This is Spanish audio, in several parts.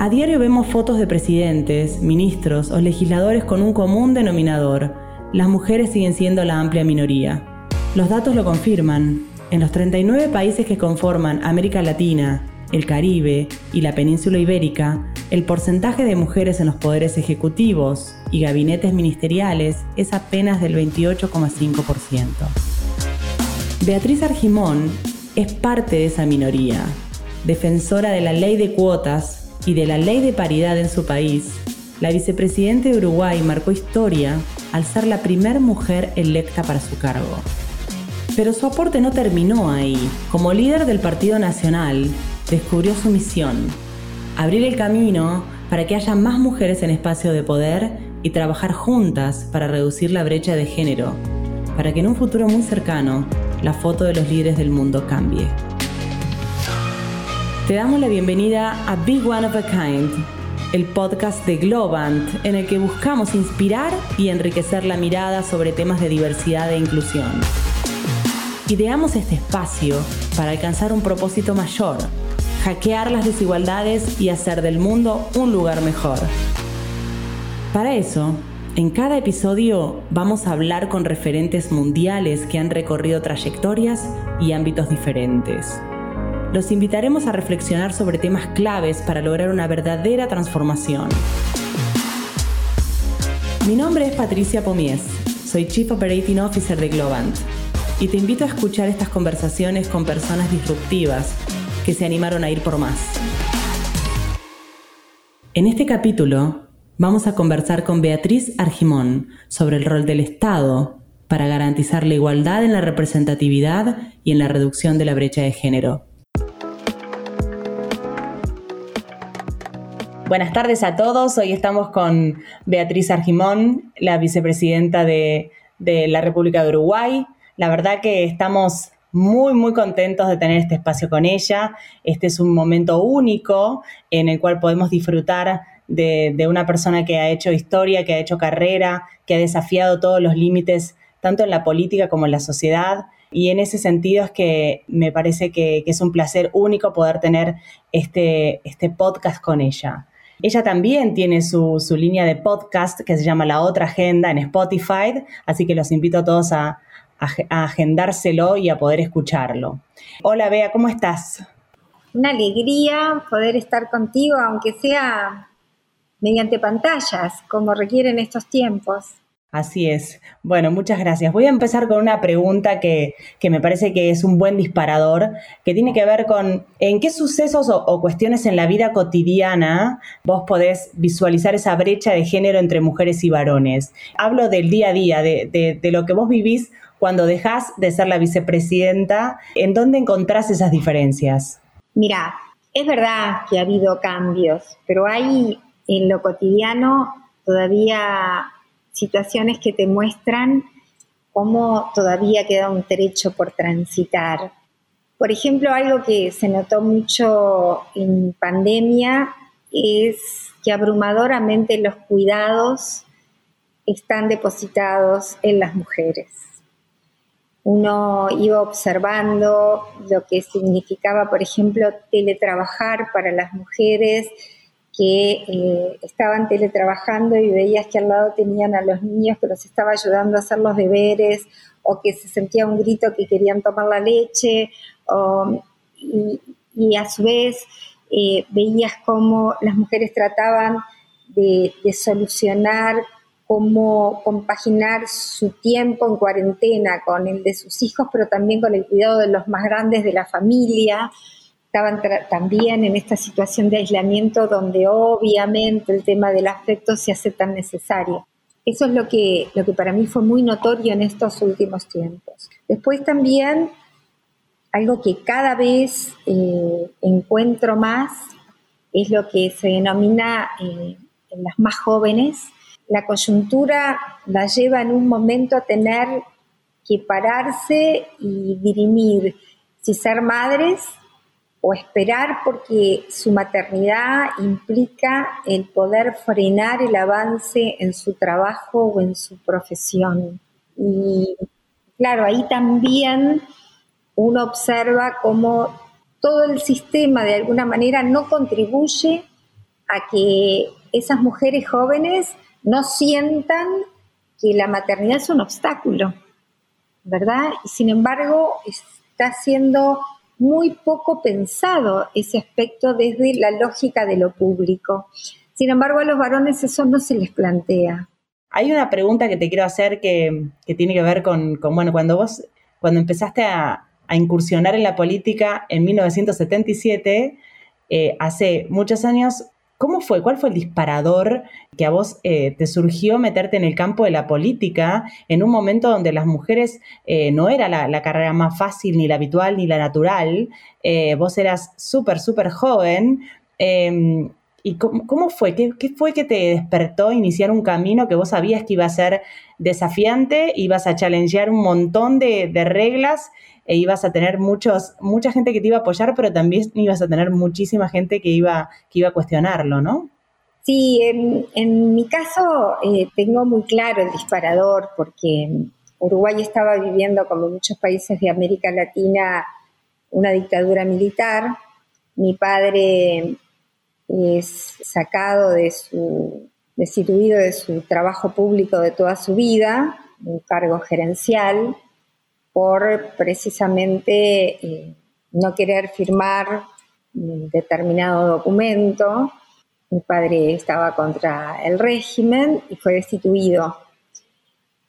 A diario vemos fotos de presidentes, ministros o legisladores con un común denominador. Las mujeres siguen siendo la amplia minoría. Los datos lo confirman. En los 39 países que conforman América Latina, el Caribe y la península ibérica, el porcentaje de mujeres en los poderes ejecutivos y gabinetes ministeriales es apenas del 28,5%. Beatriz Argimón es parte de esa minoría, defensora de la ley de cuotas y de la ley de paridad en su país. La vicepresidenta de Uruguay marcó historia al ser la primera mujer electa para su cargo. Pero su aporte no terminó ahí. Como líder del Partido Nacional, descubrió su misión, abrir el camino para que haya más mujeres en espacio de poder y trabajar juntas para reducir la brecha de género, para que en un futuro muy cercano la foto de los líderes del mundo cambie. Te damos la bienvenida a Big One of a Kind, el podcast de Globant, en el que buscamos inspirar y enriquecer la mirada sobre temas de diversidad e inclusión. Ideamos este espacio para alcanzar un propósito mayor hackear las desigualdades y hacer del mundo un lugar mejor. Para eso, en cada episodio vamos a hablar con referentes mundiales que han recorrido trayectorias y ámbitos diferentes. Los invitaremos a reflexionar sobre temas claves para lograr una verdadera transformación. Mi nombre es Patricia Pomies, soy Chief Operating Officer de Globant y te invito a escuchar estas conversaciones con personas disruptivas que se animaron a ir por más. En este capítulo vamos a conversar con Beatriz Argimón sobre el rol del Estado para garantizar la igualdad en la representatividad y en la reducción de la brecha de género. Buenas tardes a todos. Hoy estamos con Beatriz Argimón, la vicepresidenta de, la República de Uruguay. La verdad que estamos muy, muy contentos de tener este espacio con ella. Este es un momento único en el cual podemos disfrutar de, una persona que ha hecho historia, que ha hecho carrera, que ha desafiado todos los límites, tanto en la política como en la sociedad. Y en ese sentido es que me parece que, es un placer único poder tener este, este podcast con ella. Ella también tiene su, su, línea de podcast que se llama La Otra Agenda en Spotify, así que los invito a todos a, a, agendárselo y a poder escucharlo. Hola Bea, ¿cómo estás? Una alegría poder estar contigo, aunque sea mediante pantallas, como requieren estos tiempos. Así es. Bueno, muchas gracias. Voy a empezar con una pregunta que, me parece que es un buen disparador, que tiene que ver con en qué sucesos o, cuestiones en la vida cotidiana vos podés visualizar esa brecha de género entre mujeres y varones. Hablo del día a día, de, de lo que vos vivís cuando dejas de ser la vicepresidenta, ¿en dónde encontrás esas diferencias? Mira, es verdad que ha habido cambios, pero hay en lo cotidiano todavía situaciones que te muestran cómo todavía queda un trecho por transitar. Por ejemplo, algo que se notó mucho en pandemia es que abrumadoramente los cuidados están depositados en las mujeres uno iba observando lo que significaba, por ejemplo, teletrabajar para las mujeres que eh, estaban teletrabajando y veías que al lado tenían a los niños que los estaba ayudando a hacer los deberes o que se sentía un grito que querían tomar la leche y, a su vez eh, veías cómo las mujeres trataban de solucionar cómo compaginar su tiempo en cuarentena con el de sus hijos, pero también con el cuidado de los más grandes de la familia. Estaban también en esta situación de aislamiento donde obviamente el tema del afecto se hace tan necesario. Eso es lo que, lo que para mí fue muy notorio en estos últimos tiempos. Después también algo que cada vez eh, encuentro más es lo que se denomina eh, en las más jóvenes la coyuntura la lleva en un momento a tener que pararse y dirimir si ser madres o esperar porque su maternidad implica el poder frenar el avance en su trabajo o en su profesión. Y claro, ahí también uno observa cómo todo el sistema de alguna manera no contribuye a que esas mujeres jóvenes no sientan que la maternidad es un obstáculo, ¿verdad? Y sin embargo está siendo muy poco pensado ese aspecto desde la lógica de lo público. Sin embargo, a los varones eso no se les plantea. Hay una pregunta que te quiero hacer que, tiene que ver con, bueno, cuando vos, cuando empezaste a, incursionar en la política en 1977, eh, hace muchos años, ¿Cómo fue? ¿Cuál fue el disparador que a vos eh, te surgió meterte en el campo de la política en un momento donde las mujeres eh, no era la, carrera más fácil, ni la habitual, ni la natural? Eh, vos eras súper, súper joven. Em, ¿Y cómo, fue? ¿Qué, fue que te despertó iniciar un camino que vos sabías que iba a ser desafiante, ibas a challengear un montón de reglas e ibas a tener muchos, mucha gente que te iba a apoyar, pero también ibas a tener muchísima gente que iba, que iba a cuestionarlo, ¿no? Sí, en, mi caso eh, tengo muy claro el disparador, porque Uruguay estaba viviendo, como muchos países de América Latina, una dictadura militar. Mi padre es sacado de su, destituido de su trabajo público de toda su vida, un cargo gerencial, por precisamente eh, no querer firmar determinado documento. Mi padre estaba contra el régimen y fue destituido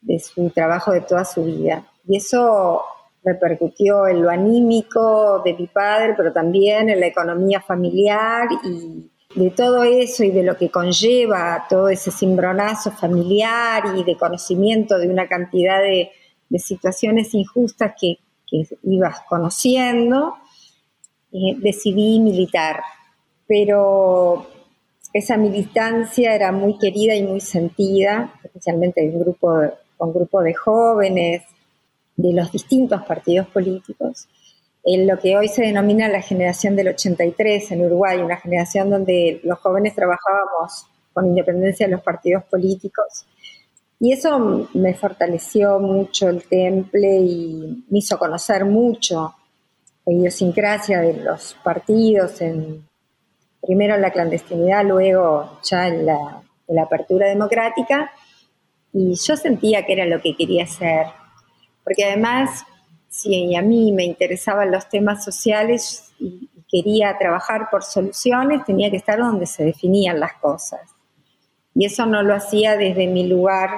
de su trabajo de toda su vida. Y eso repercutió en lo anímico de mi padre, pero también en la economía familiar y de todo eso y de lo que conlleva todo ese cimbronazo familiar y de conocimiento de una cantidad de de situaciones injustas que, ibas conociendo, eh, decidí militar. Pero esa militancia era muy querida y muy sentida, especialmente un grupo, con grupo de jóvenes de los distintos partidos políticos. En lo que hoy se denomina la generación del 83 en Uruguay, una generación donde los jóvenes trabajábamos con independencia de los partidos políticos y eso me fortaleció mucho el temple y me hizo conocer mucho la idiosincrasia de los partidos, en, primero en la clandestinidad, luego ya en la, apertura democrática. Y yo sentía que era lo que quería hacer, porque además, si a mí me interesaban los temas sociales y quería trabajar por soluciones, tenía que estar donde se definían las cosas. Y eso no lo hacía desde mi lugar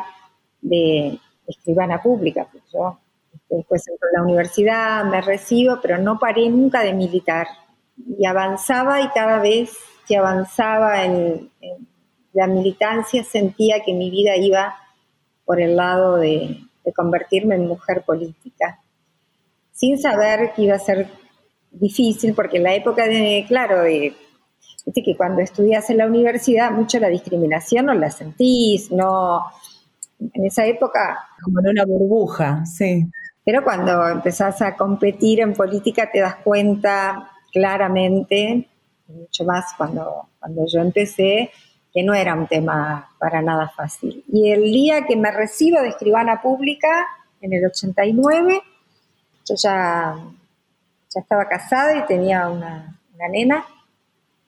de escribana pública. Pues yo este, después entro a la universidad, me recibo, pero no paré nunca de militar. Y avanzaba y cada vez que avanzaba en, la militancia sentía que mi vida iba por el lado de, convertirme en mujer política. Sin saber que iba a ser difícil, porque en la época de, claro, de que cuando estudias en la universidad, mucho la discriminación no la sentís, no, en esa época... Como en una burbuja, sí. Pero cuando empezás a competir en política te das cuenta claramente, mucho más cuando, cuando yo empecé, que no era un tema para nada fácil. Y el día que me recibo de escribana pública, en el 89, yo ya, ya estaba casada y tenía una, una nena.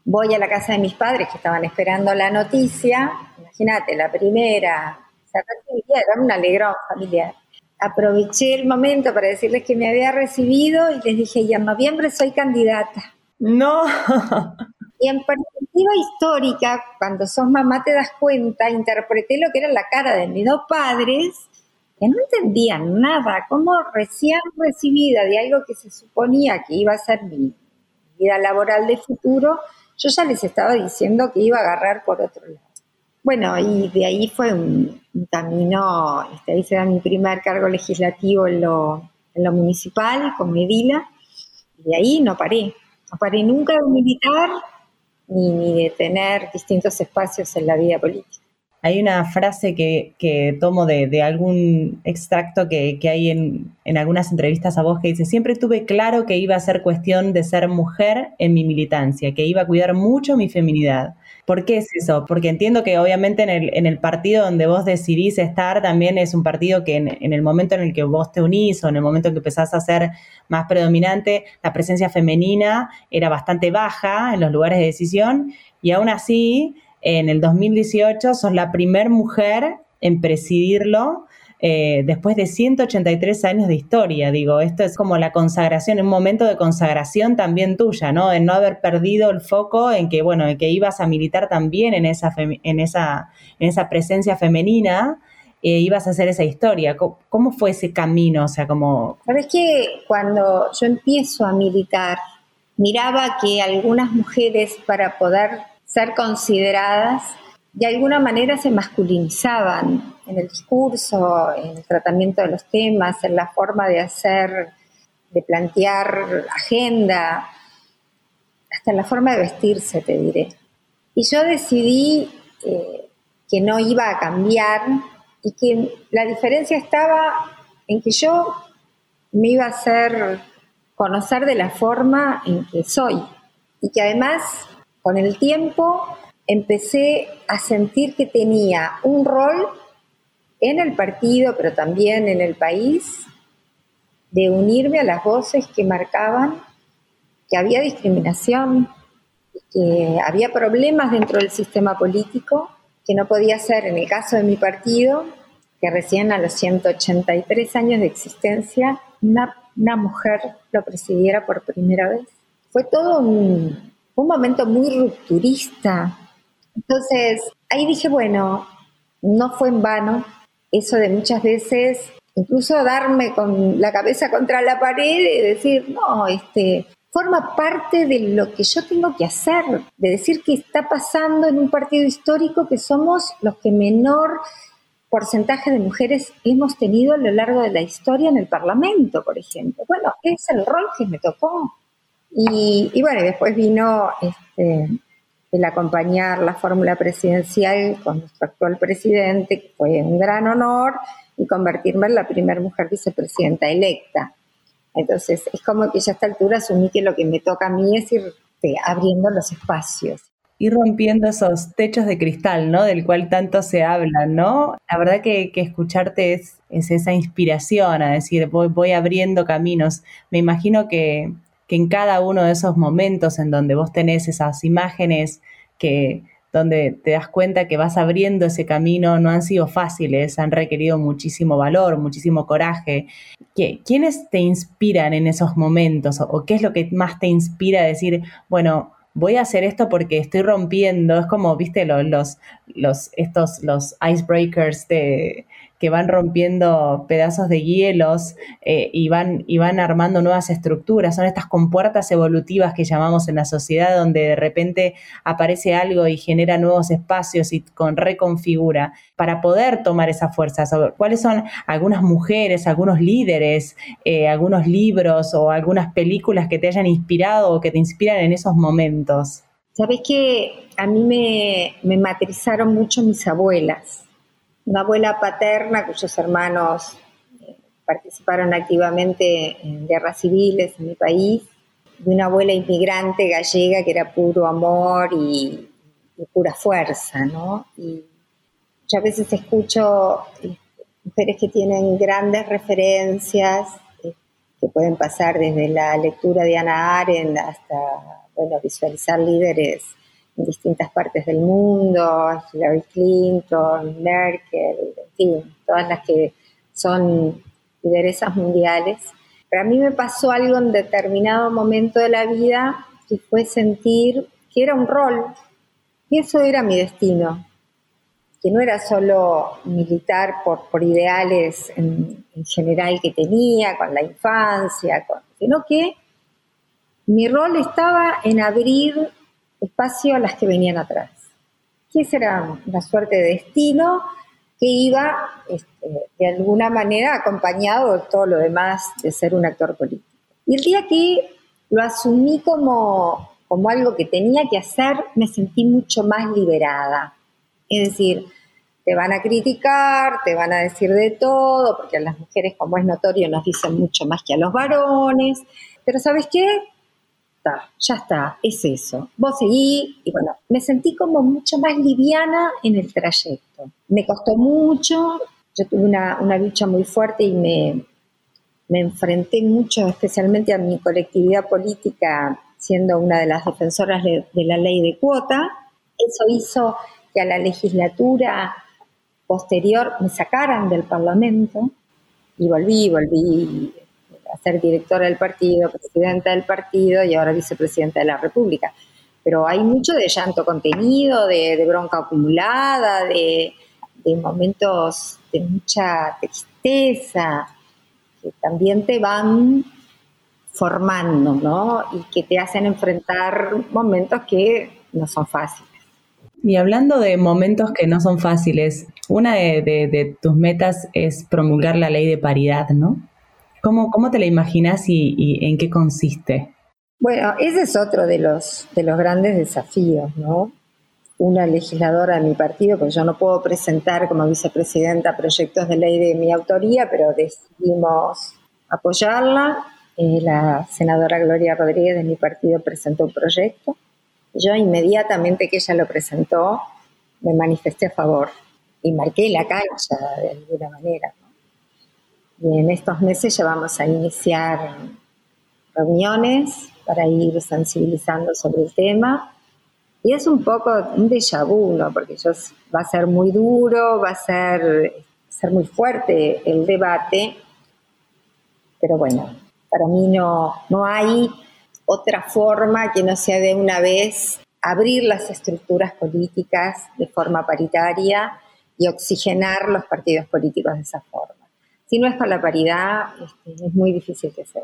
Voy a la casa de mis padres que estaban esperando la noticia. Imagínate, la primera era un alegrón familiar. Aproveché el momento para decirles que me había recibido y les dije, y en noviembre soy candidata. No. Y en perspectiva histórica, cuando sos mamá te das cuenta, interpreté lo que era la cara de mis dos padres, que no entendían nada, como recién recibida de algo que se suponía que iba a ser mi vida laboral de futuro, yo ya les estaba diciendo que iba a agarrar por otro lado. Bueno, y de ahí fue un, camino, este, ahí se da mi primer cargo legislativo en lo, en lo municipal, con Medila, y de ahí no paré. No paré nunca de militar ni, ni de tener distintos espacios en la vida política. Hay una frase que, tomo de, algún extracto que, hay en, algunas entrevistas a vos que dice, siempre tuve claro que iba a ser cuestión de ser mujer en mi militancia, que iba a cuidar mucho mi feminidad. ¿Por qué es eso? Porque entiendo que obviamente en el, en el partido donde vos decidís estar también es un partido que en, en, el momento en el que vos te unís o en el momento en que empezás a ser más predominante, la presencia femenina era bastante baja en los lugares de decisión y aún así en el 2018 sos la primer mujer en presidirlo eh, después de 183 años de historia. Digo, esto es como la consagración, un momento de consagración también tuya, ¿no? En no haber perdido el foco en que, bueno, en que ibas a militar también en esa, en esa, en esa presencia femenina. Eh, ibas a hacer esa historia. ¿Cómo, fue ese camino? O sea, como... Sabes que cuando yo empiezo a militar, miraba que algunas mujeres para poder ser consideradas, de alguna manera se masculinizaban en el discurso, en el tratamiento de los temas, en la forma de hacer, de plantear agenda, hasta en la forma de vestirse, te diré. Y yo decidí eh, que no iba a cambiar y que la diferencia estaba en que yo me iba a hacer conocer de la forma en que soy y que además con el tiempo empecé a sentir que tenía un rol en el partido, pero también en el país, de unirme a las voces que marcaban que había discriminación, que había problemas dentro del sistema político, que no podía ser, en el caso de mi partido, que recién a los 183 años de existencia, una, una mujer lo presidiera por primera vez. Fue todo un, un momento muy rupturista. Entonces, ahí dije, bueno, no fue en vano eso de muchas veces, incluso darme con la cabeza contra la pared y decir, no, este, forma parte de lo que yo tengo que hacer, de decir que está pasando en un partido histórico que somos los que menor porcentaje de mujeres hemos tenido a lo largo de la historia en el Parlamento, por ejemplo. Bueno, es el rol que me tocó. Y, bueno, después vino este, el acompañar la fórmula presidencial con nuestro actual presidente, que fue un gran honor, y convertirme en la primera mujer vicepresidenta electa. Entonces, es como que ya a esta altura asumí que lo que me toca a mí es ir este, abriendo los espacios. Ir rompiendo esos techos de cristal, ¿no? Del cual tanto se habla, ¿no? La verdad que, escucharte es, es, esa inspiración a decir, voy, voy abriendo caminos. Me imagino que, que en cada uno de esos momentos en donde vos tenés esas imágenes que donde te das cuenta que vas abriendo ese camino, no han sido fáciles, han requerido muchísimo valor, muchísimo coraje. ¿Quiénes te inspiran en esos momentos o qué es lo que más te inspira a decir, bueno, voy a hacer esto porque estoy rompiendo, es como, viste, los, los estos, los icebreakers de, que van rompiendo pedazos de hielos eh, y, van, y van armando nuevas estructuras. Son estas compuertas evolutivas que llamamos en la sociedad, donde de repente aparece algo y genera nuevos espacios y con reconfigura para poder tomar esa fuerza. ¿Cuáles son algunas mujeres, algunos líderes, eh, algunos libros o algunas películas que te hayan inspirado o que te inspiran en esos momentos? Sabes que a mí me, me matrizaron mucho mis abuelas una abuela paterna cuyos hermanos eh, participaron activamente en guerras civiles en mi país, de una abuela inmigrante gallega que era puro amor y, pura fuerza, ¿no? Y a veces escucho este, mujeres que tienen grandes referencias, eh, que pueden pasar desde la lectura de Ana Arendt hasta, bueno, visualizar líderes en distintas partes del mundo, Hillary Clinton, Merkel, en fin, todas las que son lideresas mundiales. Pero a mí me pasó algo en determinado momento de la vida que fue sentir que era un rol, y eso era mi destino, que no era solo militar por, por ideales en, general que tenía, con la infancia, sino que mi rol estaba en abrir espacio a las que venían atrás. Que esa era una suerte de destino que iba este, de alguna manera acompañado de todo lo demás de ser un actor político. Y el día que lo asumí como, algo que tenía que hacer, me sentí mucho más liberada. Es decir, te van a criticar, te van a decir de todo, porque a las mujeres, como es notorio, nos dicen mucho más que a los varones. Pero ¿sabes qué? Está, ya está, es eso. Vos seguí y bueno, me sentí como mucho más liviana en el trayecto. Me costó mucho, yo tuve una, lucha muy fuerte y me, me enfrenté mucho, especialmente a mi colectividad política, siendo una de las defensoras de, de la ley de cuota. Eso hizo que a la legislatura posterior me sacaran del Parlamento y volví, volví a ser directora del partido, presidenta del partido y ahora vicepresidenta de la República. Pero hay mucho de llanto contenido, de, bronca acumulada, de, momentos de mucha tristeza, que también te van formando, ¿no? Y que te hacen enfrentar momentos que no son fáciles. Y hablando de momentos que no son fáciles, una de, tus metas es promulgar la ley de paridad, ¿no? ¿Cómo, cómo te la imaginas y, en qué consiste? Bueno, ese es otro de los, de los grandes desafíos, ¿no? Una legisladora de mi partido, porque yo no puedo presentar como vicepresidenta proyectos de ley de mi autoría, pero decidimos apoyarla. Eh, la senadora Gloria Rodríguez de mi partido presentó un proyecto yo inmediatamente que ella lo presentó, me manifesté a favor y marqué la cancha de alguna manera. Y en estos meses ya vamos a iniciar reuniones para ir sensibilizando sobre el tema. Y es un poco un déjà vu. Porque va a ser muy duro, va a ser, ser muy fuerte el debate, pero bueno, para mí no, no hay otra forma que no sea de una vez abrir las estructuras políticas de forma paritaria y oxigenar los partidos políticos de esa forma. Si no es con la paridad, este, es muy difícil que sea.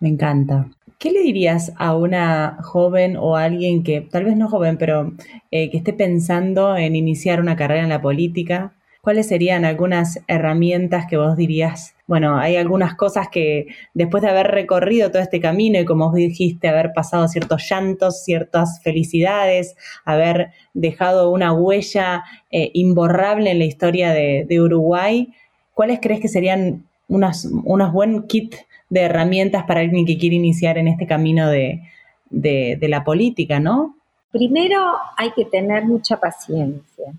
Me encanta. ¿Qué le dirías a una joven o a alguien que, tal vez no joven, pero eh, que esté pensando en iniciar una carrera en la política ¿cuáles serían algunas herramientas que vos dirías? Bueno, hay algunas cosas que después de haber recorrido todo este camino y como vos dijiste, haber pasado ciertos llantos, ciertas felicidades, haber dejado una huella eh, imborrable en la historia de, Uruguay, ¿cuáles crees que serían unas, unos buen kit de herramientas para alguien que quiere iniciar en este camino de, de la política, no? Primero hay que tener mucha paciencia,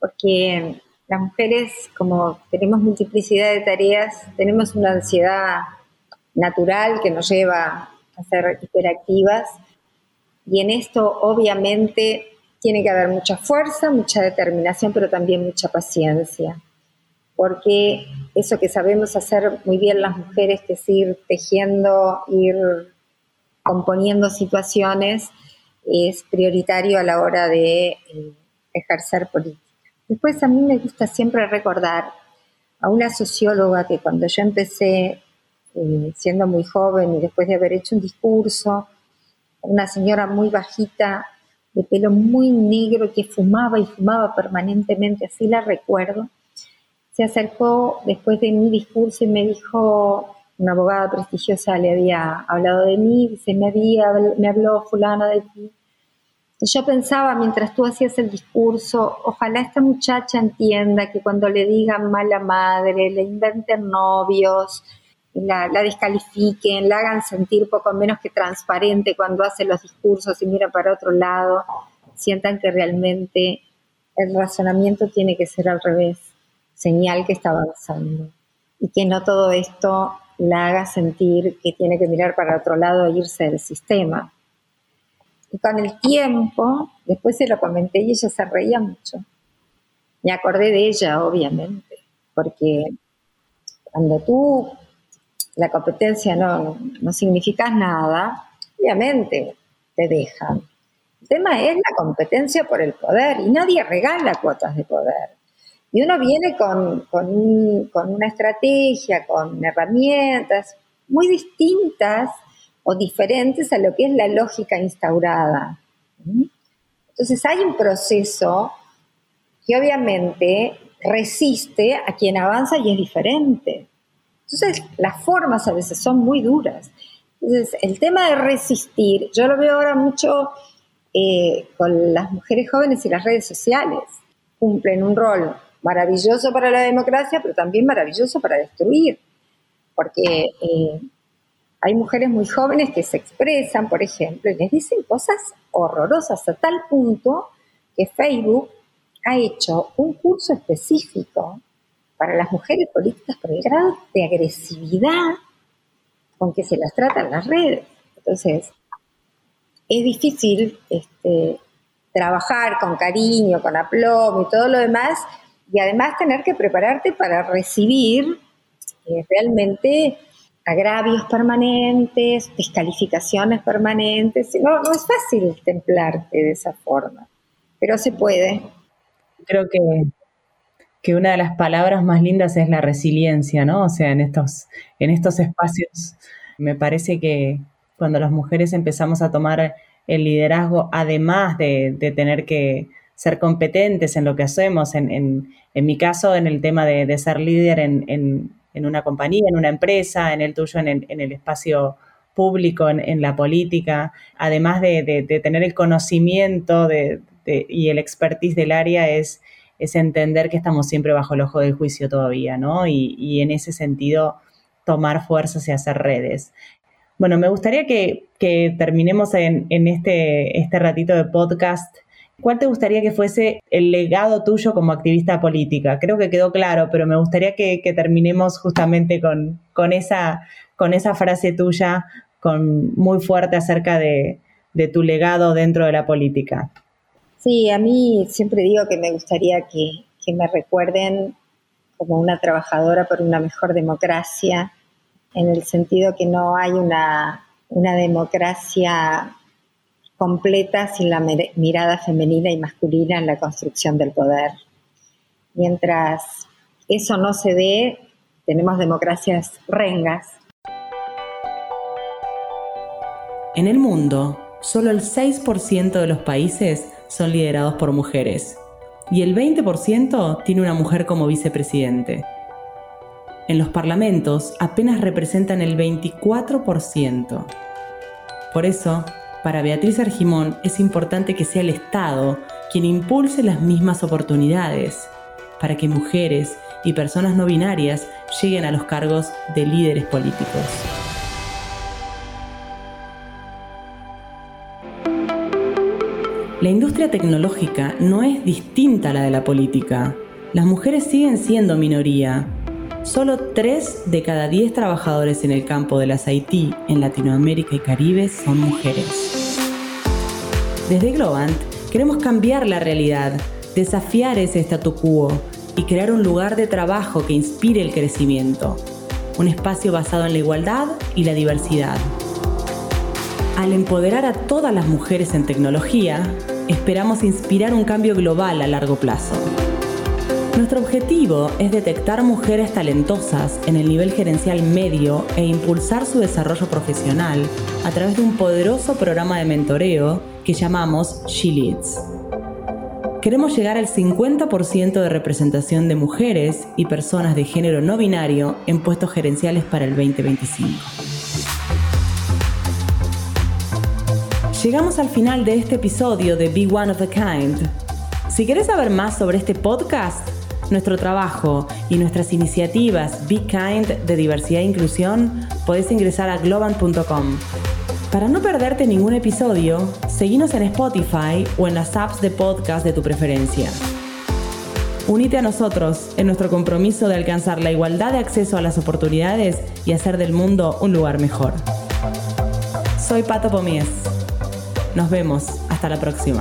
porque las mujeres, como tenemos multiplicidad de tareas, tenemos una ansiedad natural que nos lleva a ser hiperactivas y en esto obviamente tiene que haber mucha fuerza, mucha determinación, pero también mucha paciencia, porque eso que sabemos hacer muy bien las mujeres, que es ir tejiendo, ir componiendo situaciones, es prioritario a la hora de eh, ejercer política. Después a mí me gusta siempre recordar a una socióloga que cuando yo empecé eh, siendo muy joven y después de haber hecho un discurso, una señora muy bajita, de pelo muy negro que fumaba y fumaba permanentemente, así la recuerdo, se acercó después de mi discurso y me dijo, una abogada prestigiosa le había hablado de mí, dice, me, había, me habló fulana de ti, y yo pensaba mientras tú hacías el discurso, ojalá esta muchacha entienda que cuando le digan mala madre, le inventen novios, la, la, descalifiquen, la hagan sentir poco menos que transparente cuando hace los discursos y mira para otro lado, sientan que realmente el razonamiento tiene que ser al revés, señal que está avanzando. Y que no todo esto la haga sentir que tiene que mirar para otro lado e irse del sistema y con el tiempo, después se lo comenté y ella se reía mucho. Me acordé de ella, obviamente, porque cuando tú la competencia no, no significa nada, obviamente te dejan. El tema es la competencia por el poder y nadie regala cuotas de poder. Y uno viene con, con, una estrategia, con herramientas muy distintas o diferentes a lo que es la lógica instaurada. Entonces hay un proceso que obviamente resiste a quien avanza y es diferente. Entonces las formas a veces son muy duras. Entonces el tema de resistir, yo lo veo ahora mucho eh, con las mujeres jóvenes y las redes sociales. Cumplen un rol maravilloso para la democracia, pero también maravilloso para destruir, porque eh, hay mujeres muy jóvenes que se expresan, por ejemplo, y les dicen cosas horrorosas a tal punto que Facebook ha hecho un curso específico para las mujeres políticas por el grado de agresividad con que se las trata en las redes. Entonces, es difícil este, trabajar con cariño, con aplomo y todo lo demás, y además tener que prepararte para recibir eh, realmente agravios permanentes, descalificaciones permanentes. No, no es fácil templarte de esa forma, pero se puede. Creo que, que una de las palabras más lindas es la resiliencia, ¿no? O sea, en estos, en estos espacios me parece que cuando las mujeres empezamos a tomar el liderazgo, además de, tener que ser competentes en lo que hacemos, en, en, mi caso, en el tema de, ser líder en, en una compañía, en una empresa, en el tuyo, en el, espacio público, en, la política, además de, tener el conocimiento y el expertise del área, es, es, entender que estamos siempre bajo el ojo del juicio todavía, ¿no? Y, en ese sentido, tomar fuerzas y hacer redes. Bueno, me gustaría que, terminemos en, este, este ratito de podcast ¿Cuál te gustaría que fuese el legado tuyo como activista política? Creo que quedó claro, pero me gustaría que, terminemos justamente con, esa, frase tuya con, muy fuerte acerca de, tu legado dentro de la política. Sí, a mí siempre digo que me gustaría que, me recuerden como una trabajadora por una mejor democracia, en el sentido que no hay una democracia completa sin la mirada femenina y masculina en la construcción del poder. Mientras eso no se dé, tenemos democracias rengas. En el mundo, solo el 6% de los países son liderados por mujeres y el 20% tiene una mujer como vicepresidente. En los parlamentos apenas representan el 24%. Por eso, para Beatriz Argimón es importante que sea el Estado quien impulse las mismas oportunidades para que mujeres y personas no binarias lleguen a los cargos de líderes políticos. La industria tecnológica no es distinta a la de la política. Las mujeres siguen siendo minoría Solo 3 de cada 10 trabajadores en el campo de las IT en Latinoamérica y Caribe son mujeres. Desde Globant queremos cambiar la realidad, desafiar ese statu quo y crear un lugar de trabajo que inspire el crecimiento, un espacio basado en la igualdad y la diversidad. Al empoderar a todas las mujeres en tecnología, esperamos inspirar un cambio global a largo plazo. Nuestro objetivo es detectar mujeres talentosas en el nivel gerencial medio e impulsar su desarrollo profesional a través de un poderoso programa de mentoreo que llamamos She Leads. Queremos llegar al 50% de representación de mujeres y personas de género no binario en puestos gerenciales para el 2025. Llegamos al final de este episodio de Be One of a Kind. Si quieres saber más sobre este podcast, nuestro trabajo y nuestras iniciativas Be Kind de diversidad e inclusión, podés ingresar a globant.com. Para no perderte ningún episodio, seguinos en Spotify o en las apps de podcast de tu preferencia. Unite a nosotros en nuestro compromiso de alcanzar la igualdad de acceso a las oportunidades y hacer del mundo un lugar mejor. Soy Pato Pomies. Nos vemos. Hasta la próxima.